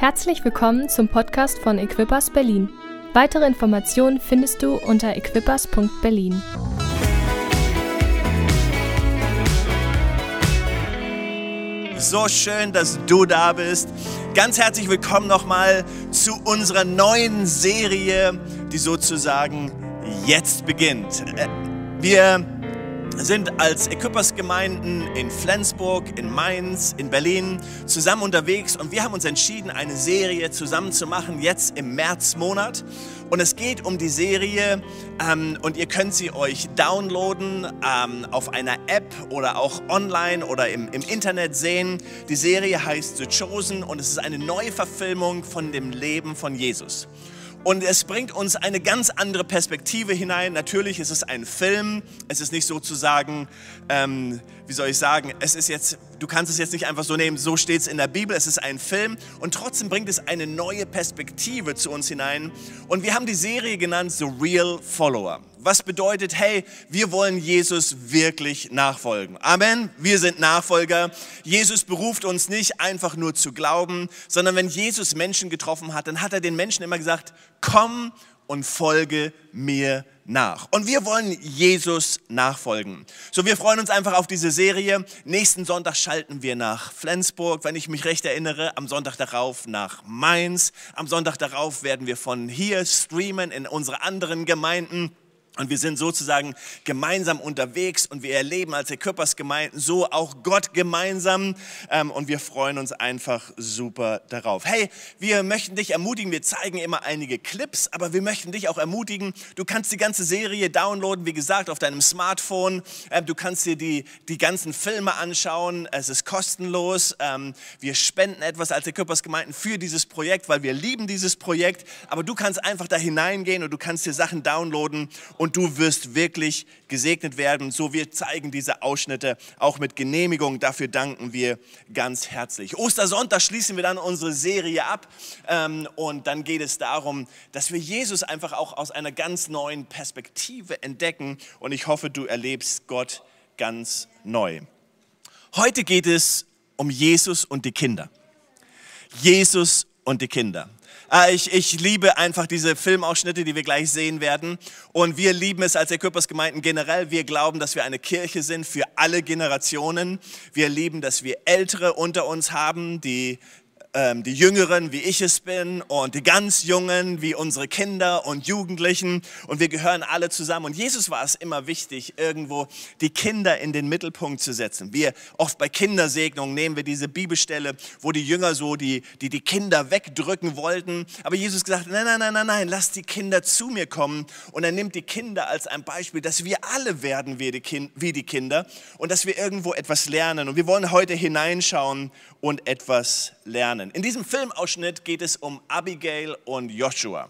Herzlich willkommen zum Podcast von Equippers Berlin. Weitere Informationen findest du unter equippers.berlin. So schön, dass du da bist. Ganz herzlich willkommen nochmal zu unserer neuen Serie, die sozusagen jetzt beginnt. Äh, wir sind als Equippers-Gemeinden in Flensburg, in Mainz, in Berlin zusammen unterwegs und wir haben uns entschieden, eine Serie zusammen zu machen, jetzt im Märzmonat. Und es geht um die Serie ähm, und ihr könnt sie euch downloaden ähm, auf einer App oder auch online oder im, im Internet sehen. Die Serie heißt The Chosen und es ist eine neue Verfilmung von dem Leben von Jesus. Und es bringt uns eine ganz andere Perspektive hinein. Natürlich ist es ein Film. Es ist nicht sozusagen, ähm, wie soll ich sagen, es ist jetzt, du kannst es jetzt nicht einfach so nehmen, so steht es in der Bibel. Es ist ein Film. Und trotzdem bringt es eine neue Perspektive zu uns hinein. Und wir haben die Serie genannt The Real Follower was bedeutet, hey, wir wollen Jesus wirklich nachfolgen. Amen. Wir sind Nachfolger. Jesus beruft uns nicht einfach nur zu glauben, sondern wenn Jesus Menschen getroffen hat, dann hat er den Menschen immer gesagt, komm und folge mir nach. Und wir wollen Jesus nachfolgen. So, wir freuen uns einfach auf diese Serie. Nächsten Sonntag schalten wir nach Flensburg, wenn ich mich recht erinnere. Am Sonntag darauf nach Mainz. Am Sonntag darauf werden wir von hier streamen in unsere anderen Gemeinden. Und wir sind sozusagen gemeinsam unterwegs und wir erleben als Körpersgemeinden so auch Gott gemeinsam. Ähm, und wir freuen uns einfach super darauf. Hey, wir möchten dich ermutigen. Wir zeigen immer einige Clips, aber wir möchten dich auch ermutigen. Du kannst die ganze Serie downloaden, wie gesagt, auf deinem Smartphone. Ähm, du kannst dir die, die ganzen Filme anschauen. Es ist kostenlos. Ähm, wir spenden etwas als Körpersgemeinden für dieses Projekt, weil wir lieben dieses Projekt. Aber du kannst einfach da hineingehen und du kannst dir Sachen downloaden und und du wirst wirklich gesegnet werden. So, wir zeigen diese Ausschnitte auch mit Genehmigung. Dafür danken wir ganz herzlich. Ostersonntag schließen wir dann unsere Serie ab ähm, und dann geht es darum, dass wir Jesus einfach auch aus einer ganz neuen Perspektive entdecken und ich hoffe, du erlebst Gott ganz neu. Heute geht es um Jesus und die Kinder. Jesus und die Kinder. Äh, ich, ich liebe einfach diese Filmausschnitte, die wir gleich sehen werden. Und wir lieben es als Erkörpersgemeinden generell. Wir glauben, dass wir eine Kirche sind für alle Generationen. Wir lieben, dass wir Ältere unter uns haben, die ähm, die Jüngeren, wie ich es bin, und die ganz Jungen, wie unsere Kinder und Jugendlichen. Und wir gehören alle zusammen. Und Jesus war es immer wichtig, irgendwo die Kinder in den Mittelpunkt zu setzen. Wir oft bei Kindersegnungen nehmen wir diese Bibelstelle, wo die Jünger so die, die, die Kinder wegdrücken wollten. Aber Jesus gesagt, nein, nein, nein, nein, nein, lass die Kinder zu mir kommen. Und er nimmt die Kinder als ein Beispiel, dass wir alle werden wie die, kind, wie die Kinder und dass wir irgendwo etwas lernen. Und wir wollen heute hineinschauen und etwas lernen. In diesem Filmausschnitt geht es um Abigail und Joshua.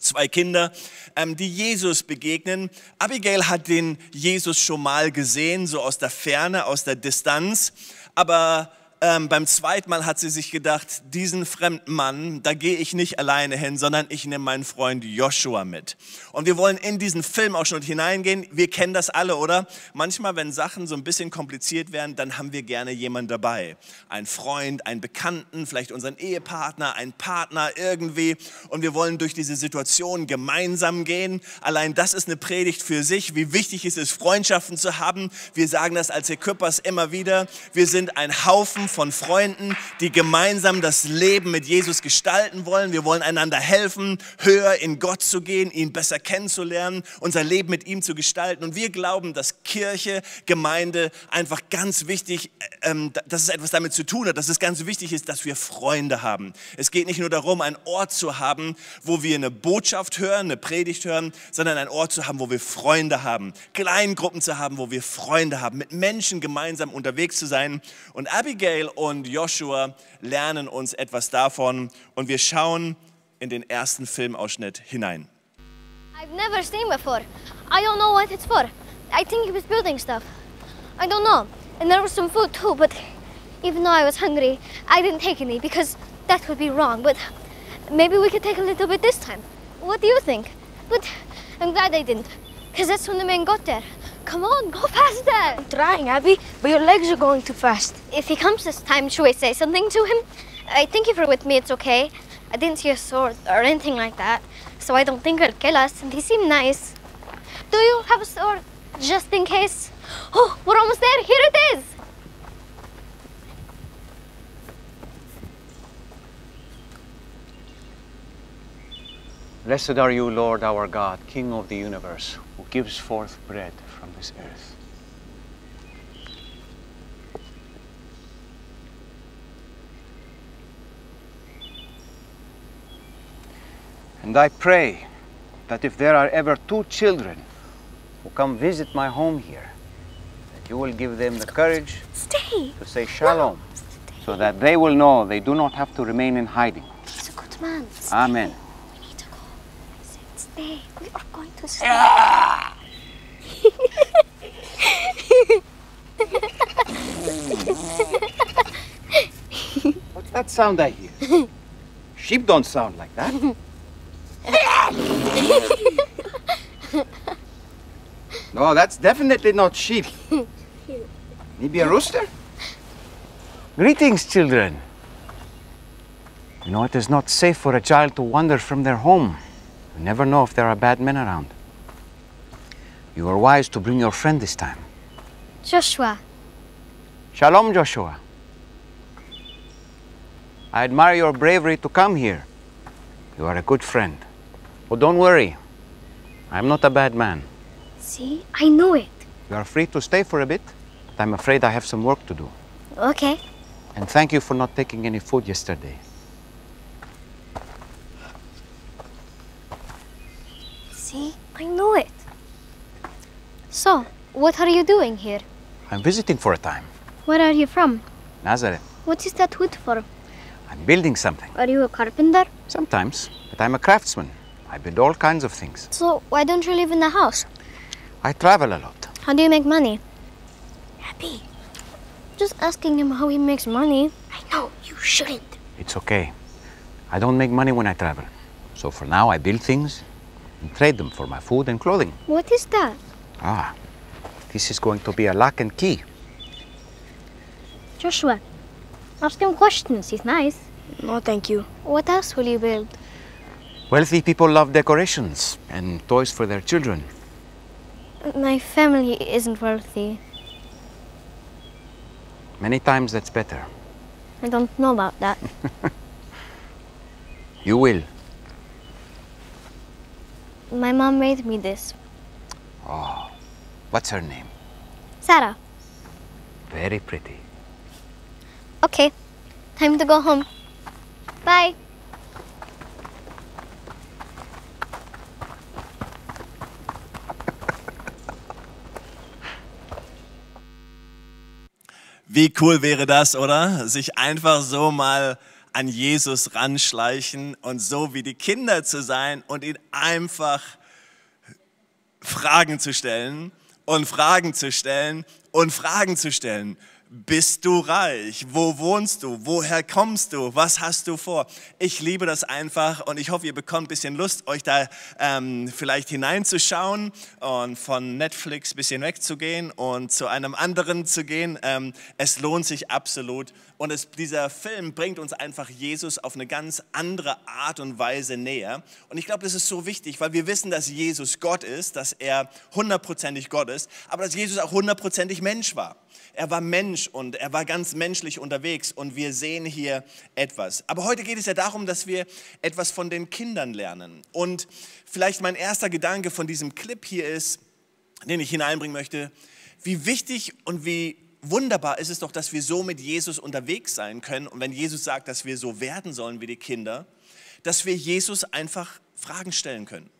Zwei Kinder, ähm, die Jesus begegnen. Abigail hat den Jesus schon mal gesehen, so aus der Ferne, aus der Distanz. Aber ähm, beim zweiten Mal hat sie sich gedacht, diesen fremden Mann, da gehe ich nicht alleine hin, sondern ich nehme meinen Freund Joshua mit. Und wir wollen in diesen Film auch schon hineingehen. Wir kennen das alle, oder? Manchmal, wenn Sachen so ein bisschen kompliziert werden, dann haben wir gerne jemanden dabei. Ein Freund, einen Bekannten, vielleicht unseren Ehepartner, einen Partner irgendwie. Und wir wollen durch diese Situation gemeinsam gehen. Allein das ist eine Predigt für sich, wie wichtig es ist, Freundschaften zu haben. Wir sagen das als Equippers immer wieder. Wir sind ein Haufen von Freunden, die gemeinsam das Leben mit Jesus gestalten wollen. Wir wollen einander helfen, höher in Gott zu gehen, ihn besser kennenzulernen, unser Leben mit ihm zu gestalten. Und wir glauben, dass Kirche, Gemeinde einfach ganz wichtig, ähm, dass es etwas damit zu tun hat, dass es ganz wichtig ist, dass wir Freunde haben. Es geht nicht nur darum, einen Ort zu haben, wo wir eine Botschaft hören, eine Predigt hören, sondern einen Ort zu haben, wo wir Freunde haben. Kleingruppen zu haben, wo wir Freunde haben, mit Menschen gemeinsam unterwegs zu sein. Und Abigail Michael und Joshua lernen uns etwas davon und wir schauen in den ersten Filmausschnitt hinein. I've never seen before. I don't know what it's for. I think he was building stuff. I don't know. And there was some food too, but even though I was hungry, I didn't take any because that would be wrong. But maybe we could take a little bit this time. What do you think? But I'm glad I didn't, because that's when the man got there. Come on, go faster. I'm trying, Abby, but your legs are going too fast. If he comes this time, should we say something to him? I think if you're with me, it's okay. I didn't see a sword or anything like that, so I don't think he'll kill us, and they seem nice. Do you have a sword, just in case? Oh, we're almost there. Here it is. Blessed are you, Lord our God, King of the universe, who gives forth bread from this earth. And I pray that if there are ever two children who come visit my home here, that you will give them the courage Stay. to say shalom, so that they will know they do not have to remain in hiding. He's a good man. Stay. Amen. We need to go. I said stay. We are going to stay. Ah! What's that sound I hear? Sheep don't sound like that. no, that's definitely not sheep. Maybe a rooster? Greetings, children. You know, it is not safe for a child to wander from their home. You never know if there are bad men around. You were wise to bring your friend this time. Joshua, Shalom, Joshua. I admire your bravery to come here. You are a good friend. But don't worry, I'm not a bad man. see, I know it. You are free to stay for a bit, but I'm afraid I have some work to do. Okay. And thank you for not taking any food yesterday. See, I know it. So, what are you doing here? I'm visiting for a time. Where are you from? Nazareth. What is that wood for? I'm building something. Are you a carpenter? Sometimes, but I'm a craftsman. I build all kinds of things. So, why don't you live in the house? I travel a lot. How do you make money? Happy. Just asking him how he makes money. I know, you shouldn't. It's okay. I don't make money when I travel. So for now, I build things and trade them for my food and clothing. What is that? Ah, this is going to be a lock and key. Joshua, ask him questions. He's nice. No, thank you. What else will you build? Wealthy people love decorations and toys for their children. My family isn't wealthy. Many times that's better. I don't know about that. You will. My mom made me this. Oh, what's her name? Sarah. Very pretty. Okay, time to go home. Bye. Wie cool wäre das, oder? Sich einfach so mal an Jesus ranschleichen und so wie die Kinder zu sein und ihn einfach Fragen zu stellen und Fragen zu stellen und Fragen zu stellen. Bist du reich? Wo wohnst du? Woher kommst du? Was hast du vor? Ich liebe das einfach und ich hoffe, ihr bekommt ein bisschen Lust, euch da ähm, vielleicht hineinzuschauen und von Netflix ein bisschen wegzugehen und zu einem anderen zu gehen. Ähm, es lohnt sich absolut und es, dieser Film bringt uns einfach Jesus auf eine ganz andere Art und Weise näher. Und ich glaube, das ist so wichtig, weil wir wissen, dass Jesus Gott ist, dass er hundertprozentig Gott ist, aber dass Jesus auch hundertprozentig Mensch war. Er war Mensch und er war ganz menschlich unterwegs und wir sehen hier etwas. Aber heute geht es ja darum, dass wir etwas von den Kindern lernen. Und vielleicht mein erster Gedanke von diesem Clip hier ist, den ich hineinbringen möchte, wie wichtig und wie wunderbar ist es doch, dass wir so mit Jesus unterwegs sein können. Und wenn Jesus sagt, dass wir so werden sollen wie die Kinder, dass wir Jesus einfach Fragen stellen können.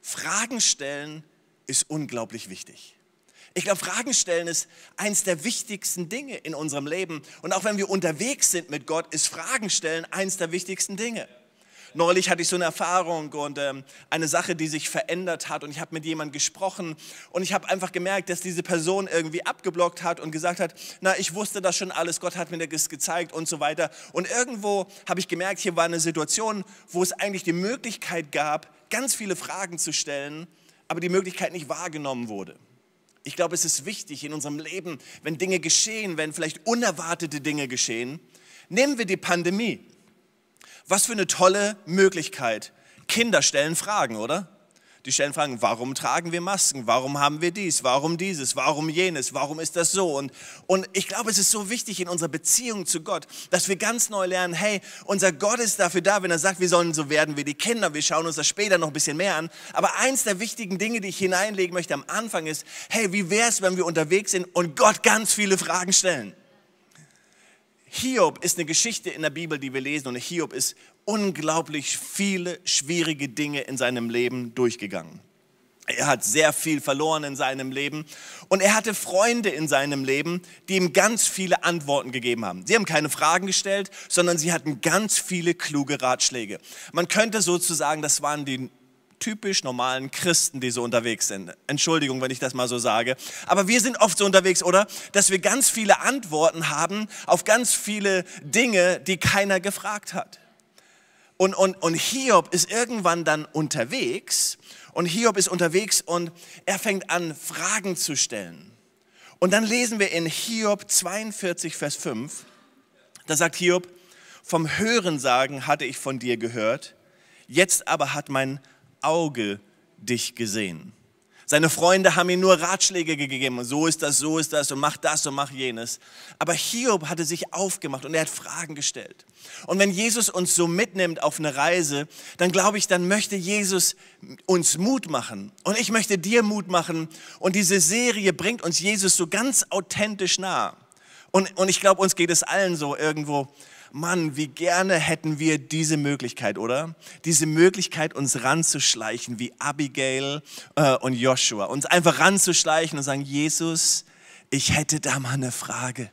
Fragen stellen ist unglaublich wichtig. Ich glaube, Fragen stellen ist eins der wichtigsten Dinge in unserem Leben. Und auch wenn wir unterwegs sind mit Gott, ist Fragen stellen eins der wichtigsten Dinge. Neulich hatte ich so eine Erfahrung und ähm, eine Sache, die sich verändert hat. Und ich habe mit jemandem gesprochen und ich habe einfach gemerkt, dass diese Person irgendwie abgeblockt hat und gesagt hat, na, ich wusste das schon alles, Gott hat mir das gezeigt und so weiter. Und irgendwo habe ich gemerkt, hier war eine Situation, wo es eigentlich die Möglichkeit gab, ganz viele Fragen zu stellen, aber die Möglichkeit nicht wahrgenommen wurde. Ich glaube, es ist wichtig in unserem Leben, wenn Dinge geschehen, wenn vielleicht unerwartete Dinge geschehen, Nehmen wir die Pandemie. Was für eine tolle Möglichkeit. Kinder stellen Fragen, oder? Die stellen Fragen, warum tragen wir Masken? Warum haben wir dies? Warum dieses? Warum jenes? Warum ist das so? Und, und ich glaube, es ist so wichtig in unserer Beziehung zu Gott, dass wir ganz neu lernen, hey, unser Gott ist dafür da, wenn er sagt, wir sollen so werden wie die Kinder. Wir schauen uns das später noch ein bisschen mehr an. Aber eins der wichtigen Dinge, die ich hineinlegen möchte am Anfang ist, hey, wie wäre es, wenn wir unterwegs sind und Gott ganz viele Fragen stellen? Hiob ist eine Geschichte in der Bibel, die wir lesen und Hiob ist unglaublich viele schwierige Dinge in seinem Leben durchgegangen. Er hat sehr viel verloren in seinem Leben und er hatte Freunde in seinem Leben, die ihm ganz viele Antworten gegeben haben. Sie haben keine Fragen gestellt, sondern sie hatten ganz viele kluge Ratschläge. Man könnte sozusagen, das waren die typisch normalen Christen, die so unterwegs sind. Entschuldigung, wenn ich das mal so sage. Aber wir sind oft so unterwegs, oder? Dass wir ganz viele Antworten haben auf ganz viele Dinge, die keiner gefragt hat. Und, und, und Hiob ist irgendwann dann unterwegs und Hiob ist unterwegs und er fängt an, Fragen zu stellen. Und dann lesen wir in Hiob 42, Vers 5, da sagt Hiob, vom Hörensagen hatte ich von dir gehört, jetzt aber hat mein Auge dich gesehen. Seine Freunde haben ihm nur Ratschläge gegeben. So ist das, so ist das und mach das und mach jenes. Aber Hiob hatte sich aufgemacht und er hat Fragen gestellt. Und wenn Jesus uns so mitnimmt auf eine Reise, dann glaube ich, dann möchte Jesus uns Mut machen. Und ich möchte dir Mut machen. Und diese Serie bringt uns Jesus so ganz authentisch nah. Und, und ich glaube, uns geht es allen so irgendwo Mann, wie gerne hätten wir diese Möglichkeit, oder? Diese Möglichkeit, uns ranzuschleichen wie Abigail äh, und Joshua. Uns einfach ranzuschleichen und sagen, Jesus, ich hätte da mal eine Frage.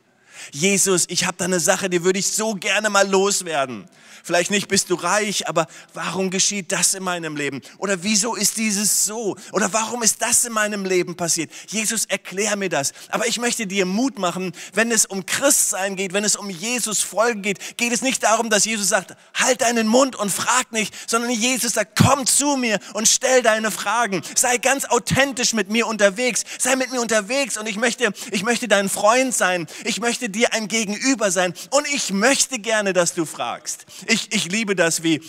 Jesus, ich habe da eine Sache, die würde ich so gerne mal loswerden. Vielleicht nicht bist du reich, aber warum geschieht das in meinem Leben? Oder wieso ist dieses so? Oder warum ist das in meinem Leben passiert? Jesus, erklär mir das. Aber ich möchte dir Mut machen, wenn es um Christsein geht, wenn es um Jesus folgen geht, geht es nicht darum, dass Jesus sagt, halt deinen Mund und frag nicht, sondern Jesus sagt, komm zu mir und stell deine Fragen. Sei ganz authentisch mit mir unterwegs. Sei mit mir unterwegs und ich möchte, ich möchte dein Freund sein. Ich möchte dir ein Gegenüber sein und ich möchte gerne, dass du fragst. Ich, ich liebe das, wie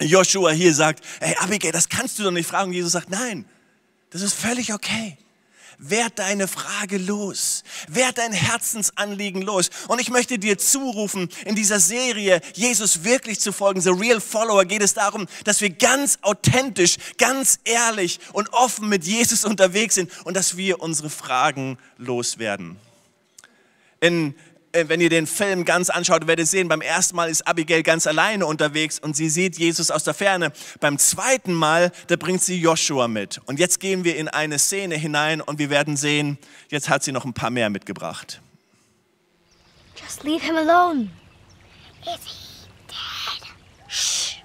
Joshua hier sagt, hey Abigail, das kannst du doch nicht fragen. Und Jesus sagt, nein, das ist völlig okay. Werd deine Frage los. Werd dein Herzensanliegen los. Und ich möchte dir zurufen, in dieser Serie Jesus wirklich zu folgen, The Real Follower, geht es darum, dass wir ganz authentisch, ganz ehrlich und offen mit Jesus unterwegs sind und dass wir unsere Fragen loswerden. In äh, wenn ihr den Film ganz anschaut, werdet ihr sehen, beim ersten Mal ist Abigail ganz alleine unterwegs und sie sieht Jesus aus der Ferne. Beim zweiten Mal, da bringt sie Joshua mit. Und jetzt gehen wir in eine Szene hinein und wir werden sehen, jetzt hat sie noch ein paar mehr mitgebracht. Just leave him alone. Is he dead? Shh.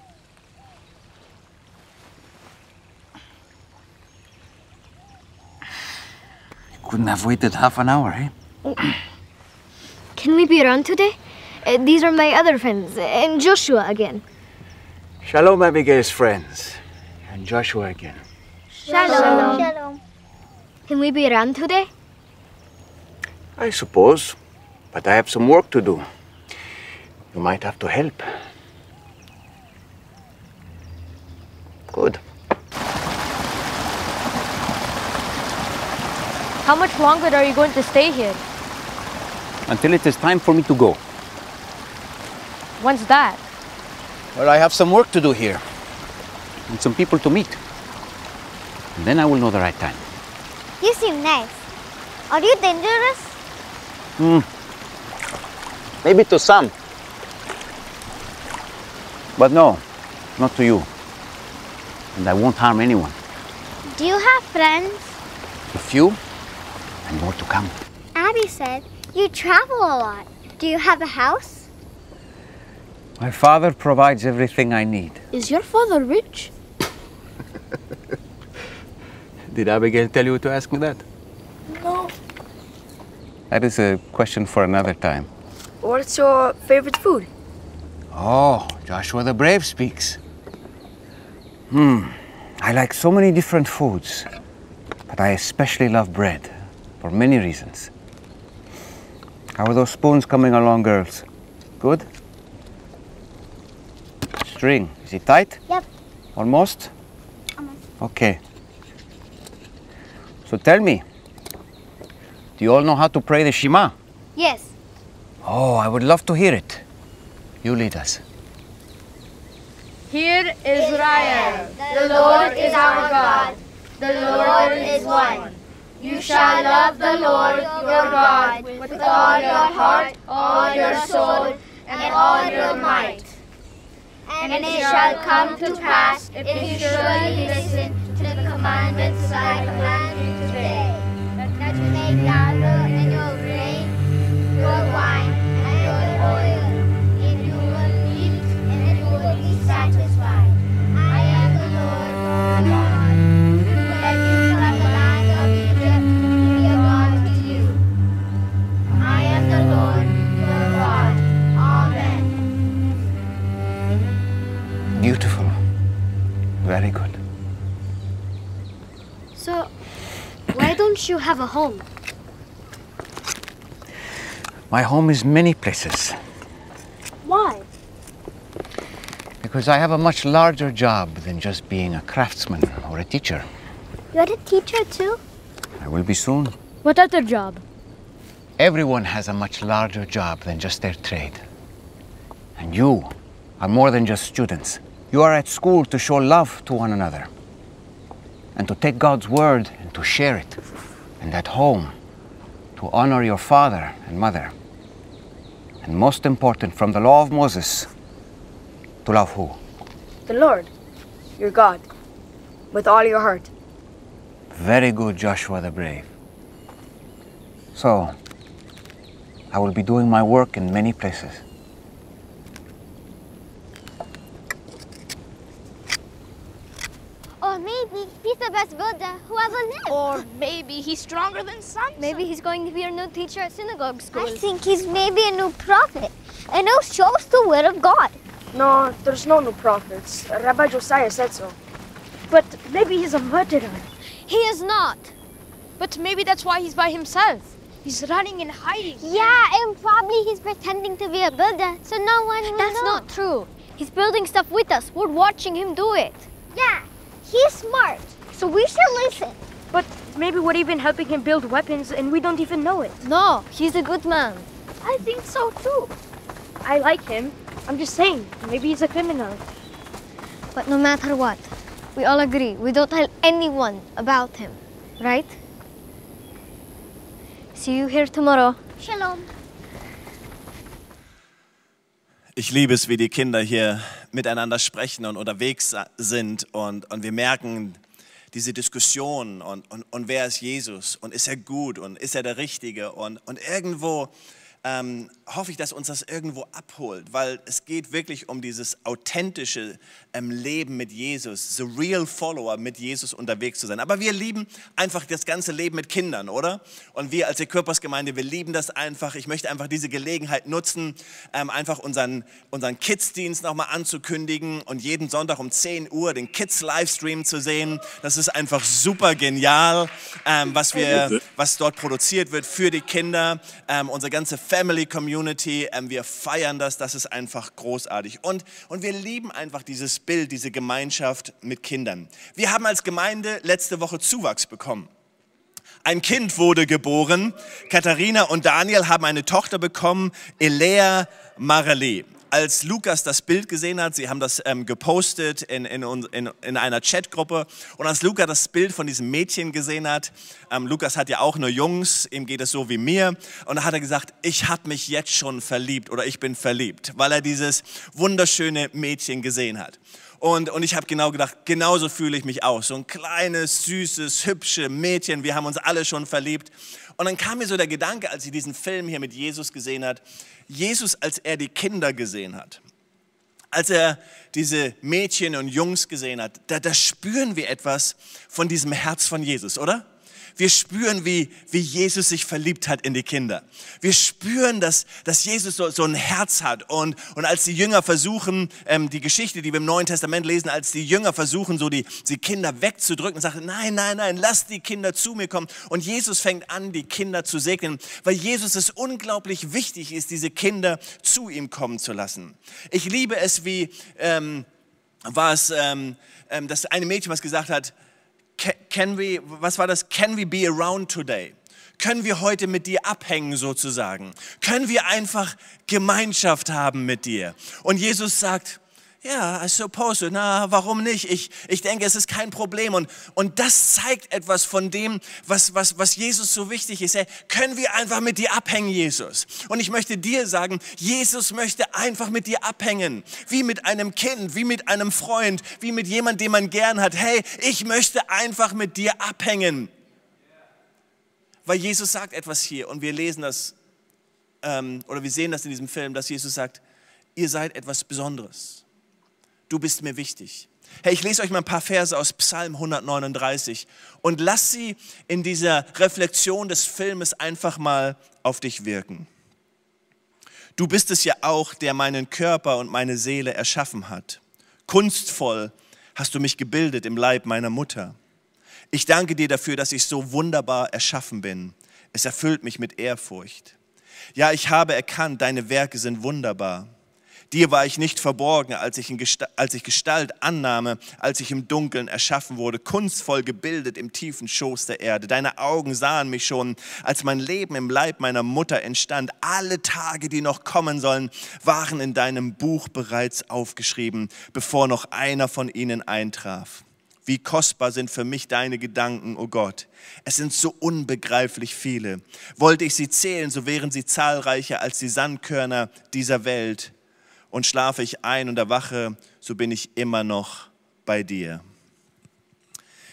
Couldn't have waited half an hour, eh? Can we be around today? Uh, these are my other friends, and Joshua again. Shalom, Abigail's friends. And Joshua again. Shalom. Shalom. Can we be around today? I suppose. But I have some work to do. You might have to help. Good. How much longer are you going to stay here? Until it is time for me to go. When's that? Well, I have some work to do here. And some people to meet. And then I will know the right time. You seem nice. Are you dangerous? Hmm. Maybe to some. But no, not to you. And I won't harm anyone. Do you have friends? A few, and more to come. Abby said you travel a lot. Do you have a house? My father provides everything I need. Is your father rich? Did Abigail tell you to ask me that? No. That is a question for another time. What's your favorite food? Oh, Joshua the Brave speaks. Hmm, I like so many different foods, but I especially love bread for many reasons. How are those spoons coming along, girls? Good? string. Is it tight? Yep. Almost? Almost. Okay. So tell me, do you all know how to pray the Shema? Yes. Oh, I would love to hear it. You lead us. Hear Israel. The Lord is our God. The Lord is one. You shall love the Lord your God with all your heart, all your soul, and all your might. And it shall come to pass if you surely listen to the commandments I command My home is many places Why? because I have a much larger job than just being a craftsman or a teacher. You're a teacher too? I will be soon. What other job? Everyone has a much larger job than just their trade. And you are more than just students. You are at school to show love to one another and to take God's word and to share it. And at home, to honor your father and mother. And most important, from the law of Moses, to love who? The Lord, your God, with all your heart. Very good, Joshua the Brave. So, I will be doing my work in many places. Or maybe he's the best builder who. Or maybe he's stronger than Samson. Maybe he's going to be a new teacher at synagogue school. I think he's maybe a new prophet and who shows the word of God. No, there's no new prophets. Rabbi Josiah said so. But maybe he's a murderer. He is not. But maybe that's why he's by himself. He's running and hiding. Yeah, and probably he's pretending to be a builder so no one will That's know. not true. He's building stuff with us. We're watching him do it. Yeah, he's smart. So we should listen. But maybe we're even helping him build weapons and we don't even know it. No, he's a good man. I think so too. I like him. I'm just saying, maybe he's a criminal. But no matter what, we all agree we don't tell anyone about him, right? See you here tomorrow. Shalom. Ich liebe es, wie die Kinder hier miteinander sprechen und unterwegs sind und, und wir merken diese Diskussion und, und, und wer ist Jesus und ist er gut und ist er der Richtige und, und irgendwo ähm, hoffe ich, dass uns das irgendwo abholt, weil es geht wirklich um dieses authentische ähm, Leben mit Jesus, the real Follower mit Jesus unterwegs zu sein. Aber wir lieben einfach das ganze Leben mit Kindern, oder? Und wir als Körpersgemeinde, wir lieben das einfach. Ich möchte einfach diese Gelegenheit nutzen, ähm, einfach unseren, unseren Kids-Dienst nochmal anzukündigen und jeden Sonntag um 10 Uhr den Kids-Livestream zu sehen. Das ist einfach super genial, ähm, was, wir, was dort produziert wird für die Kinder, ähm, unsere ganze Family Community. Ähm, wir feiern das, das ist einfach großartig. Und, und wir lieben einfach dieses Bild, diese Gemeinschaft mit Kindern. Wir haben als Gemeinde letzte Woche Zuwachs bekommen. Ein Kind wurde geboren. Katharina und Daniel haben eine Tochter bekommen, Elea Marale. Als Lukas das Bild gesehen hat, sie haben das ähm, gepostet in, in, in, in einer Chatgruppe, und als Lukas das Bild von diesem Mädchen gesehen hat, ähm, Lukas hat ja auch nur Jungs, ihm geht es so wie mir, und da hat er gesagt, ich habe mich jetzt schon verliebt oder ich bin verliebt, weil er dieses wunderschöne Mädchen gesehen hat. Und, und ich habe genau gedacht, genauso fühle ich mich auch. So ein kleines, süßes, hübsches Mädchen. Wir haben uns alle schon verliebt. Und dann kam mir so der Gedanke, als ich diesen Film hier mit Jesus gesehen hat, Jesus, als er die Kinder gesehen hat, als er diese Mädchen und Jungs gesehen hat, da, da spüren wir etwas von diesem Herz von Jesus, oder? Wir spüren, wie, wie Jesus sich verliebt hat in die Kinder. Wir spüren, dass, dass Jesus so, so ein Herz hat. Und, und als die Jünger versuchen, ähm, die Geschichte, die wir im Neuen Testament lesen, als die Jünger versuchen, so die, die Kinder wegzudrücken, sagen, nein, nein, nein, lass die Kinder zu mir kommen. Und Jesus fängt an, die Kinder zu segnen, weil Jesus es unglaublich wichtig ist, diese Kinder zu ihm kommen zu lassen. Ich liebe es, wie... Ähm, war es ähm, ähm, das eine Mädchen, was gesagt hat, "Ca- can we, was war das? Can we be around today? Können wir heute mit dir abhängen sozusagen? Können wir einfach Gemeinschaft haben mit dir? Und Jesus sagt, ja, I suppose, na, warum nicht? Ich, ich denke, es ist kein Problem. Und, und das zeigt etwas von dem, was, was, was Jesus so wichtig ist. Hey, können wir einfach mit dir abhängen, Jesus? Und ich möchte dir sagen, Jesus möchte einfach mit dir abhängen. Wie mit einem Kind, wie mit einem Freund, wie mit jemandem, den man gern hat. Hey, ich möchte einfach mit dir abhängen. Weil Jesus sagt etwas hier und wir lesen das, ähm, oder wir sehen das in diesem Film, dass Jesus sagt, ihr seid etwas Besonderes du bist mir wichtig. Hey, ich lese euch mal ein paar Verse aus Psalm 139 und lass sie in dieser Reflexion des Filmes einfach mal auf dich wirken. Du bist es ja auch, der meinen Körper und meine Seele erschaffen hat. Kunstvoll hast du mich gebildet im Leib meiner Mutter. Ich danke dir dafür, dass ich so wunderbar erschaffen bin. Es erfüllt mich mit Ehrfurcht. Ja, ich habe erkannt, deine Werke sind wunderbar. Dir war ich nicht verborgen, als ich, Gestalt, als ich Gestalt annahme, als ich im Dunkeln erschaffen wurde, kunstvoll gebildet im tiefen Schoß der Erde. Deine Augen sahen mich schon, als mein Leben im Leib meiner Mutter entstand. Alle Tage, die noch kommen sollen, waren in deinem Buch bereits aufgeschrieben, bevor noch einer von ihnen eintraf. Wie kostbar sind für mich deine Gedanken, o oh Gott. Es sind so unbegreiflich viele. Wollte ich sie zählen, so wären sie zahlreicher als die Sandkörner dieser Welt und schlafe ich ein und erwache, so bin ich immer noch bei dir.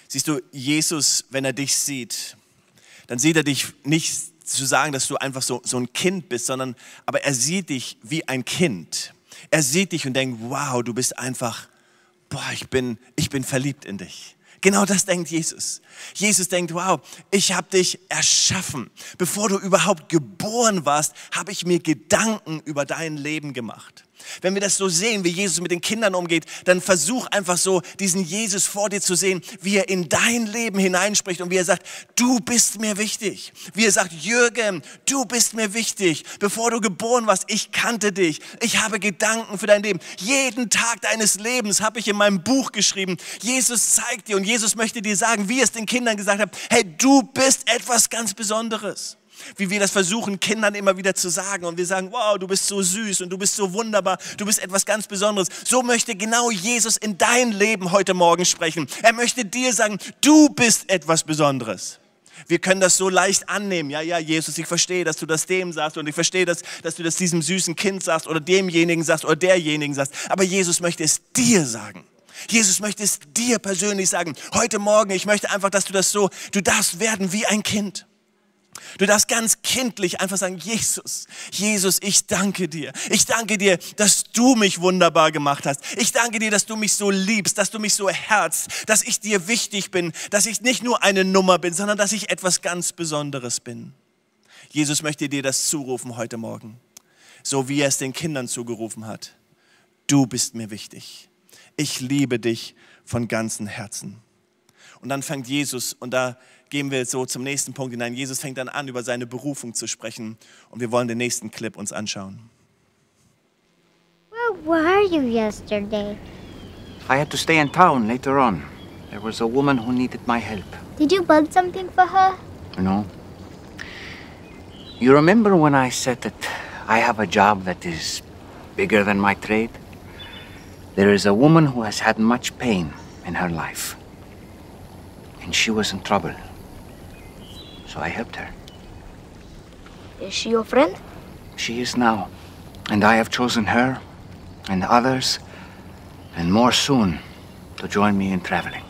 Siehst du, Jesus, wenn er dich sieht, dann sieht er dich nicht zu sagen, dass du einfach so, so ein Kind bist, sondern aber er sieht dich wie ein Kind. Er sieht dich und denkt, wow, du bist einfach, boah, ich bin, ich bin verliebt in dich. Genau das denkt Jesus. Jesus denkt, wow, ich habe dich erschaffen. Bevor du überhaupt geboren warst, habe ich mir Gedanken über dein Leben gemacht. Wenn wir das so sehen, wie Jesus mit den Kindern umgeht, dann versuch einfach so diesen Jesus vor dir zu sehen, wie er in dein Leben hineinspricht und wie er sagt, du bist mir wichtig. Wie er sagt, Jürgen, du bist mir wichtig. Bevor du geboren warst, ich kannte dich. Ich habe Gedanken für dein Leben. Jeden Tag deines Lebens habe ich in meinem Buch geschrieben. Jesus zeigt dir und Jesus möchte dir sagen, wie er es den Kindern gesagt hat, hey, du bist etwas ganz Besonderes wie wir das versuchen, Kindern immer wieder zu sagen. Und wir sagen, wow, du bist so süß und du bist so wunderbar, du bist etwas ganz Besonderes. So möchte genau Jesus in dein Leben heute Morgen sprechen. Er möchte dir sagen, du bist etwas Besonderes. Wir können das so leicht annehmen. Ja, ja, Jesus, ich verstehe, dass du das dem sagst und ich verstehe, dass, dass du das diesem süßen Kind sagst oder demjenigen sagst oder derjenigen sagst. Aber Jesus möchte es dir sagen. Jesus möchte es dir persönlich sagen. Heute Morgen, ich möchte einfach, dass du das so, du darfst werden wie ein Kind. Du darfst ganz kindlich einfach sagen, Jesus, Jesus, ich danke dir. Ich danke dir, dass du mich wunderbar gemacht hast. Ich danke dir, dass du mich so liebst, dass du mich so herzt, dass ich dir wichtig bin, dass ich nicht nur eine Nummer bin, sondern dass ich etwas ganz Besonderes bin. Jesus möchte dir das zurufen heute Morgen, so wie er es den Kindern zugerufen hat. Du bist mir wichtig. Ich liebe dich von ganzem Herzen. Und dann fängt Jesus, und da gehen wir so zum nächsten Punkt hinein. Jesus fängt dann an, über seine Berufung zu sprechen. Und wir wollen den nächsten Clip uns anschauen. Where were you yesterday? I had to stay in town later on. There was a woman who needed my help. Did you build something for her? Know? You remember when I said that I have a job that is bigger than my trade? There is a woman who has had much pain in her life. And she was in trouble. So I helped her. Is she your friend? She is now. And I have chosen her and others and more soon to join me in traveling.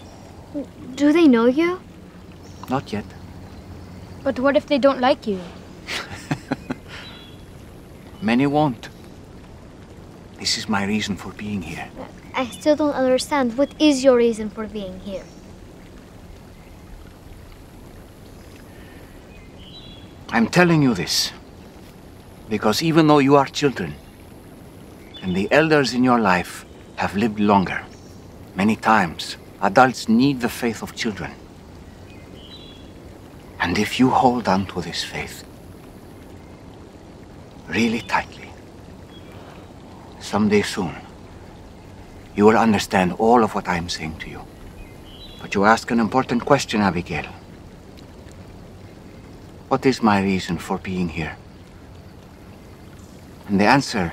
Do they know you? Not yet. But what if they don't like you? Many won't. This is my reason for being here. I still don't understand. What is your reason for being here? I'm telling you this because even though you are children and the elders in your life have lived longer, many times adults need the faith of children. And if you hold on to this faith really tightly, someday soon, you will understand all of what I am saying to you. But you ask an important question, Abigail. What is my reason for being here? And the answer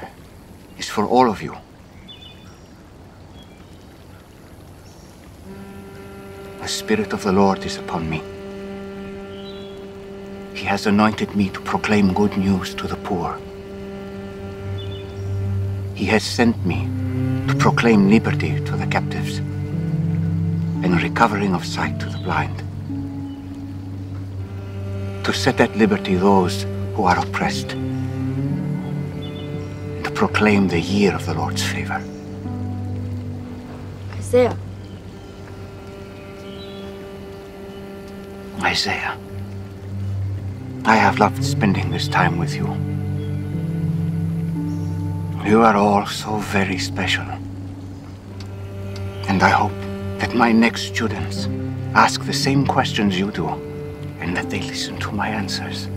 is for all of you. The Spirit of the Lord is upon me. He has anointed me to proclaim good news to the poor. He has sent me to proclaim liberty to the captives and recovering of sight to the blind. To set at liberty those who are oppressed. And to proclaim the year of the Lord's favor. Isaiah, Isaiah, I have loved spending this time with you. You are all so very special. And I hope that my next students ask the same questions you do and that they listen to my answers.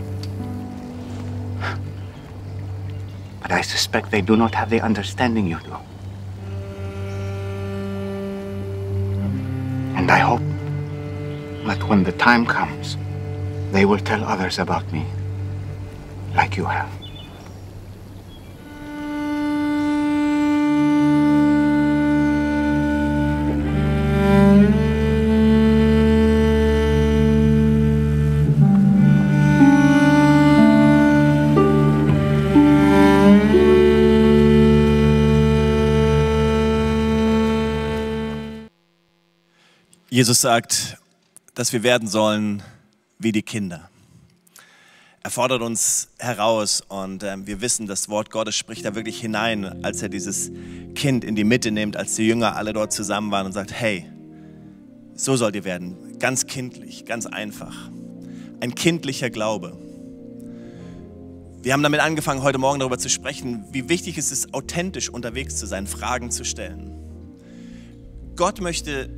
But I suspect they do not have the understanding you do. And I hope that when the time comes, they will tell others about me, like you have. Jesus sagt, dass wir werden sollen wie die Kinder. Er fordert uns heraus und ähm, wir wissen, das Wort Gottes spricht da wirklich hinein, als er dieses Kind in die Mitte nimmt, als die Jünger alle dort zusammen waren und sagt, hey, so sollt ihr werden, ganz kindlich, ganz einfach. Ein kindlicher Glaube. Wir haben damit angefangen, heute Morgen darüber zu sprechen, wie wichtig es ist, authentisch unterwegs zu sein, Fragen zu stellen. Gott möchte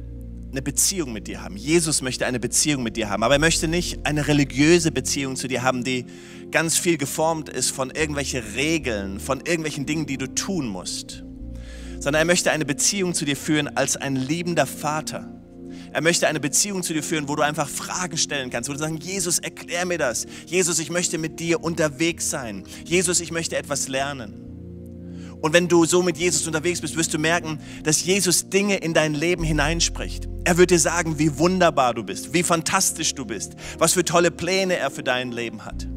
eine Beziehung mit dir haben. Jesus möchte eine Beziehung mit dir haben, aber er möchte nicht eine religiöse Beziehung zu dir haben, die ganz viel geformt ist von irgendwelchen Regeln, von irgendwelchen Dingen, die du tun musst, sondern er möchte eine Beziehung zu dir führen als ein liebender Vater. Er möchte eine Beziehung zu dir führen, wo du einfach Fragen stellen kannst, wo du sagst, Jesus, erklär mir das. Jesus, ich möchte mit dir unterwegs sein. Jesus, ich möchte etwas lernen. Und wenn du so mit Jesus unterwegs bist, wirst du merken, dass Jesus Dinge in dein Leben hineinspricht. Er wird dir sagen, wie wunderbar du bist, wie fantastisch du bist, was für tolle Pläne er für dein Leben hat.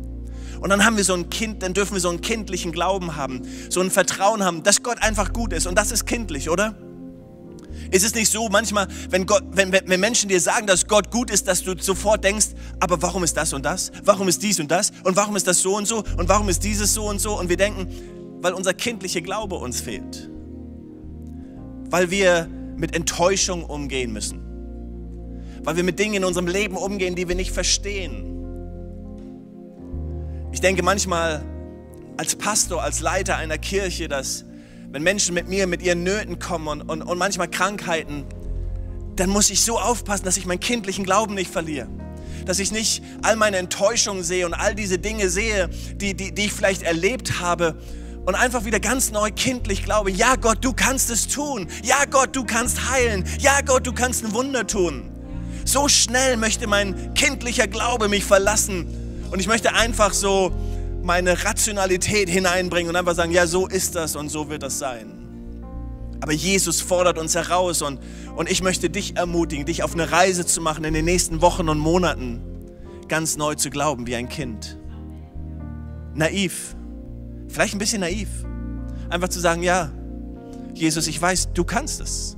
Und dann haben wir so ein Kind, dann dürfen wir so einen kindlichen Glauben haben, so ein Vertrauen haben, dass Gott einfach gut ist. Und das ist kindlich, oder? Ist es nicht so, manchmal, wenn, Gott, wenn, wenn Menschen dir sagen, dass Gott gut ist, dass du sofort denkst, aber warum ist das und das? Warum ist dies und das? Und warum ist das so und so? Und warum ist dieses so und so? Und wir denken, weil unser kindlicher Glaube uns fehlt. Weil wir mit Enttäuschung umgehen müssen. Weil wir mit Dingen in unserem Leben umgehen, die wir nicht verstehen. Ich denke manchmal als Pastor, als Leiter einer Kirche, dass wenn Menschen mit mir mit ihren Nöten kommen und, und, und manchmal Krankheiten, dann muss ich so aufpassen, dass ich meinen kindlichen Glauben nicht verliere dass ich nicht all meine Enttäuschungen sehe und all diese Dinge sehe, die, die, die ich vielleicht erlebt habe und einfach wieder ganz neu kindlich glaube, ja Gott, du kannst es tun. Ja Gott, du kannst heilen. Ja Gott, du kannst ein Wunder tun. So schnell möchte mein kindlicher Glaube mich verlassen und ich möchte einfach so meine Rationalität hineinbringen und einfach sagen, ja, so ist das und so wird das sein. Aber Jesus fordert uns heraus und, und ich möchte dich ermutigen, dich auf eine Reise zu machen in den nächsten Wochen und Monaten, ganz neu zu glauben wie ein Kind. Naiv, Vielleicht ein bisschen naiv. Einfach zu sagen, ja, Jesus, ich weiß, du kannst es.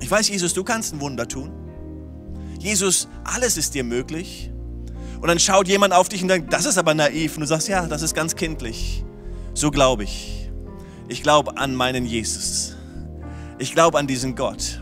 Ich weiß, Jesus, du kannst ein Wunder tun. Jesus, alles ist dir möglich. Und dann schaut jemand auf dich und denkt, das ist aber naiv. Und du sagst, ja, das ist ganz kindlich. So glaube ich. Ich glaube an meinen Jesus. Ich glaube an diesen Gott.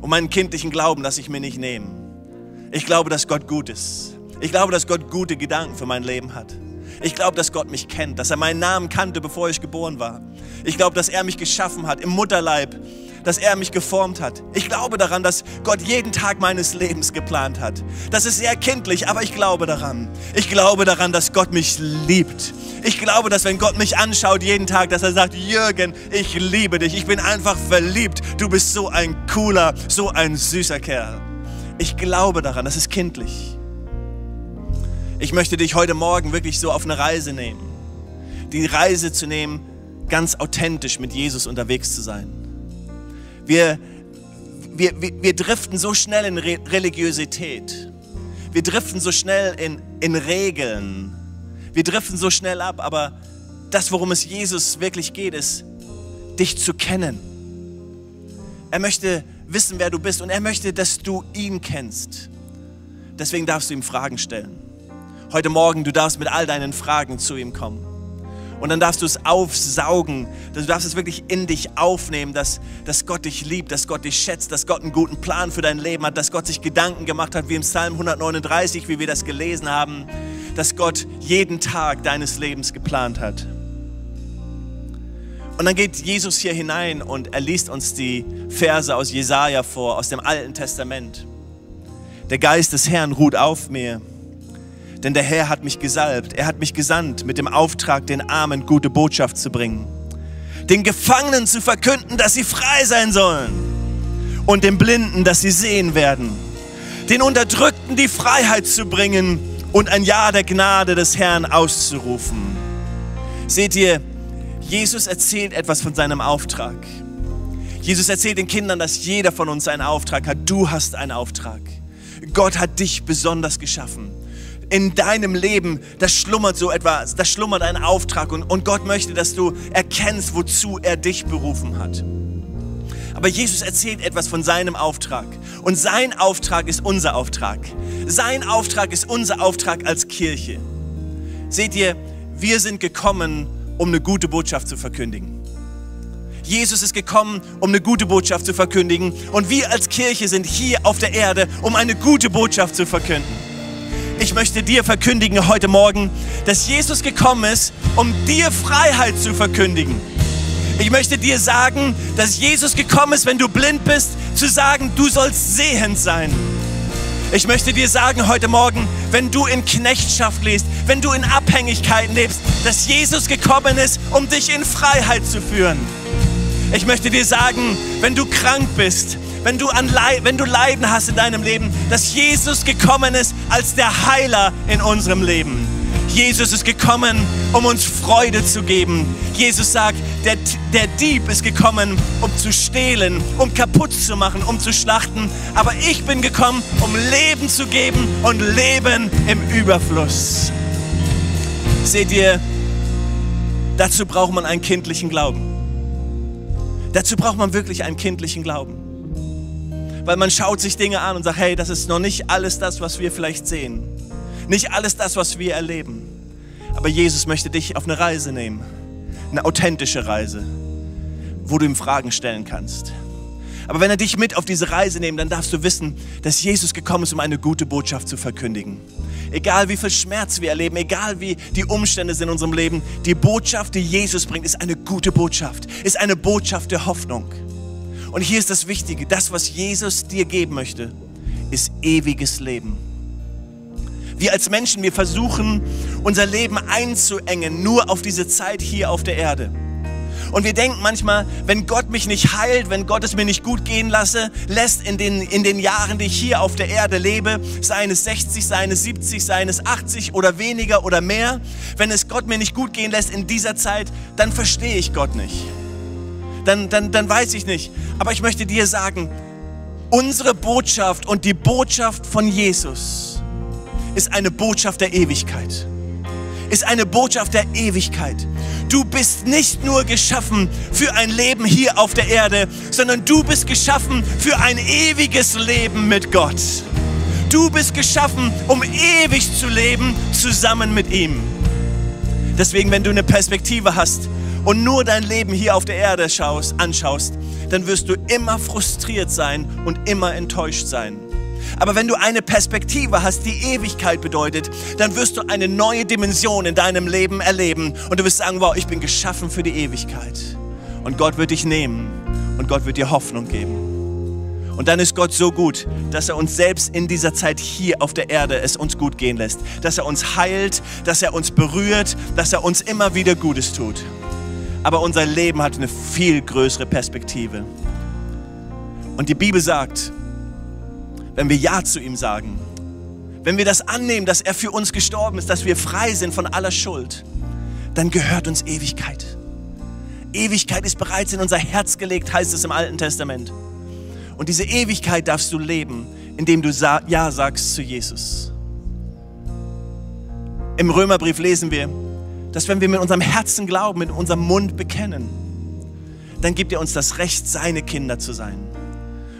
Und meinen kindlichen Glauben lasse ich mir nicht nehmen. Ich glaube, dass Gott gut ist. Ich glaube, dass Gott gute Gedanken für mein Leben hat. Ich glaube, dass Gott mich kennt, dass er meinen Namen kannte, bevor ich geboren war. Ich glaube, dass er mich geschaffen hat im Mutterleib, dass er mich geformt hat. Ich glaube daran, dass Gott jeden Tag meines Lebens geplant hat. Das ist sehr kindlich, aber ich glaube daran. Ich glaube daran, dass Gott mich liebt. Ich glaube, dass wenn Gott mich anschaut jeden Tag, dass er sagt, Jürgen, ich liebe dich. Ich bin einfach verliebt. Du bist so ein cooler, so ein süßer Kerl. Ich glaube daran, das ist kindlich. Ich möchte dich heute Morgen wirklich so auf eine Reise nehmen. Die Reise zu nehmen, ganz authentisch mit Jesus unterwegs zu sein. Wir, wir, wir, wir driften so schnell in Re Religiosität. Wir driften so schnell in, in Regeln. Wir driften so schnell ab, aber das, worum es Jesus wirklich geht, ist, dich zu kennen. Er möchte wissen, wer du bist und er möchte, dass du ihn kennst. Deswegen darfst du ihm Fragen stellen. Heute Morgen, du darfst mit all deinen Fragen zu ihm kommen. Und dann darfst du es aufsaugen. Du darfst es wirklich in dich aufnehmen, dass, dass Gott dich liebt, dass Gott dich schätzt, dass Gott einen guten Plan für dein Leben hat, dass Gott sich Gedanken gemacht hat, wie im Psalm 139, wie wir das gelesen haben, dass Gott jeden Tag deines Lebens geplant hat. Und dann geht Jesus hier hinein und er liest uns die Verse aus Jesaja vor, aus dem Alten Testament. Der Geist des Herrn ruht auf mir denn der Herr hat mich gesalbt. Er hat mich gesandt mit dem Auftrag, den Armen gute Botschaft zu bringen. Den Gefangenen zu verkünden, dass sie frei sein sollen. Und den Blinden, dass sie sehen werden. Den Unterdrückten die Freiheit zu bringen und ein Ja der Gnade des Herrn auszurufen. Seht ihr, Jesus erzählt etwas von seinem Auftrag. Jesus erzählt den Kindern, dass jeder von uns einen Auftrag hat. Du hast einen Auftrag. Gott hat dich besonders geschaffen in deinem Leben, das schlummert so etwas, das schlummert ein Auftrag und, und Gott möchte, dass du erkennst, wozu er dich berufen hat. Aber Jesus erzählt etwas von seinem Auftrag. Und sein Auftrag ist unser Auftrag. Sein Auftrag ist unser Auftrag als Kirche. Seht ihr, wir sind gekommen, um eine gute Botschaft zu verkündigen. Jesus ist gekommen, um eine gute Botschaft zu verkündigen. Und wir als Kirche sind hier auf der Erde, um eine gute Botschaft zu verkünden ich möchte dir verkündigen heute Morgen, dass Jesus gekommen ist, um dir Freiheit zu verkündigen. Ich möchte dir sagen, dass Jesus gekommen ist, wenn du blind bist, zu sagen, du sollst sehend sein. Ich möchte dir sagen heute Morgen, wenn du in Knechtschaft lebst, wenn du in Abhängigkeiten lebst, dass Jesus gekommen ist, um dich in Freiheit zu führen. Ich möchte dir sagen, wenn du krank bist, wenn du, an Leid, wenn du Leiden hast in deinem Leben, dass Jesus gekommen ist als der Heiler in unserem Leben. Jesus ist gekommen, um uns Freude zu geben. Jesus sagt, der, der Dieb ist gekommen, um zu stehlen, um kaputt zu machen, um zu schlachten. Aber ich bin gekommen, um Leben zu geben und Leben im Überfluss. Seht ihr, dazu braucht man einen kindlichen Glauben. Dazu braucht man wirklich einen kindlichen Glauben weil man schaut sich Dinge an und sagt, hey, das ist noch nicht alles das, was wir vielleicht sehen. Nicht alles das, was wir erleben. Aber Jesus möchte dich auf eine Reise nehmen. Eine authentische Reise, wo du ihm Fragen stellen kannst. Aber wenn er dich mit auf diese Reise nimmt, dann darfst du wissen, dass Jesus gekommen ist, um eine gute Botschaft zu verkündigen. Egal wie viel Schmerz wir erleben, egal wie die Umstände sind in unserem Leben, die Botschaft, die Jesus bringt, ist eine gute Botschaft, ist eine Botschaft der Hoffnung. Und hier ist das Wichtige, das, was Jesus dir geben möchte, ist ewiges Leben. Wir als Menschen, wir versuchen, unser Leben einzuengen, nur auf diese Zeit hier auf der Erde. Und wir denken manchmal, wenn Gott mich nicht heilt, wenn Gott es mir nicht gut gehen lasse, lässt in den, in den Jahren, die ich hier auf der Erde lebe, seien es 60, seien es 70, seien es 80 oder weniger oder mehr, wenn es Gott mir nicht gut gehen lässt in dieser Zeit, dann verstehe ich Gott nicht dann, dann, dann weiß ich nicht. Aber ich möchte dir sagen, unsere Botschaft und die Botschaft von Jesus ist eine Botschaft der Ewigkeit. Ist eine Botschaft der Ewigkeit. Du bist nicht nur geschaffen für ein Leben hier auf der Erde, sondern du bist geschaffen für ein ewiges Leben mit Gott. Du bist geschaffen, um ewig zu leben zusammen mit ihm. Deswegen, wenn du eine Perspektive hast, und nur dein Leben hier auf der Erde schaust, anschaust, dann wirst du immer frustriert sein und immer enttäuscht sein. Aber wenn du eine Perspektive hast, die Ewigkeit bedeutet, dann wirst du eine neue Dimension in deinem Leben erleben und du wirst sagen, wow, ich bin geschaffen für die Ewigkeit. Und Gott wird dich nehmen und Gott wird dir Hoffnung geben. Und dann ist Gott so gut, dass er uns selbst in dieser Zeit hier auf der Erde es uns gut gehen lässt. Dass er uns heilt, dass er uns berührt, dass er uns immer wieder Gutes tut. Aber unser Leben hat eine viel größere Perspektive. Und die Bibel sagt, wenn wir Ja zu ihm sagen, wenn wir das annehmen, dass er für uns gestorben ist, dass wir frei sind von aller Schuld, dann gehört uns Ewigkeit. Ewigkeit ist bereits in unser Herz gelegt, heißt es im Alten Testament. Und diese Ewigkeit darfst du leben, indem du Ja sagst zu Jesus. Im Römerbrief lesen wir, dass wenn wir mit unserem Herzen glauben, mit unserem Mund bekennen, dann gibt er uns das Recht, seine Kinder zu sein.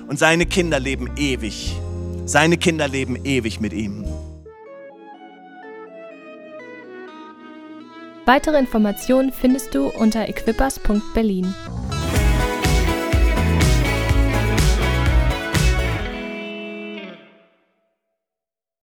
Und seine Kinder leben ewig. Seine Kinder leben ewig mit ihm. Weitere Informationen findest du unter equippers.berlin.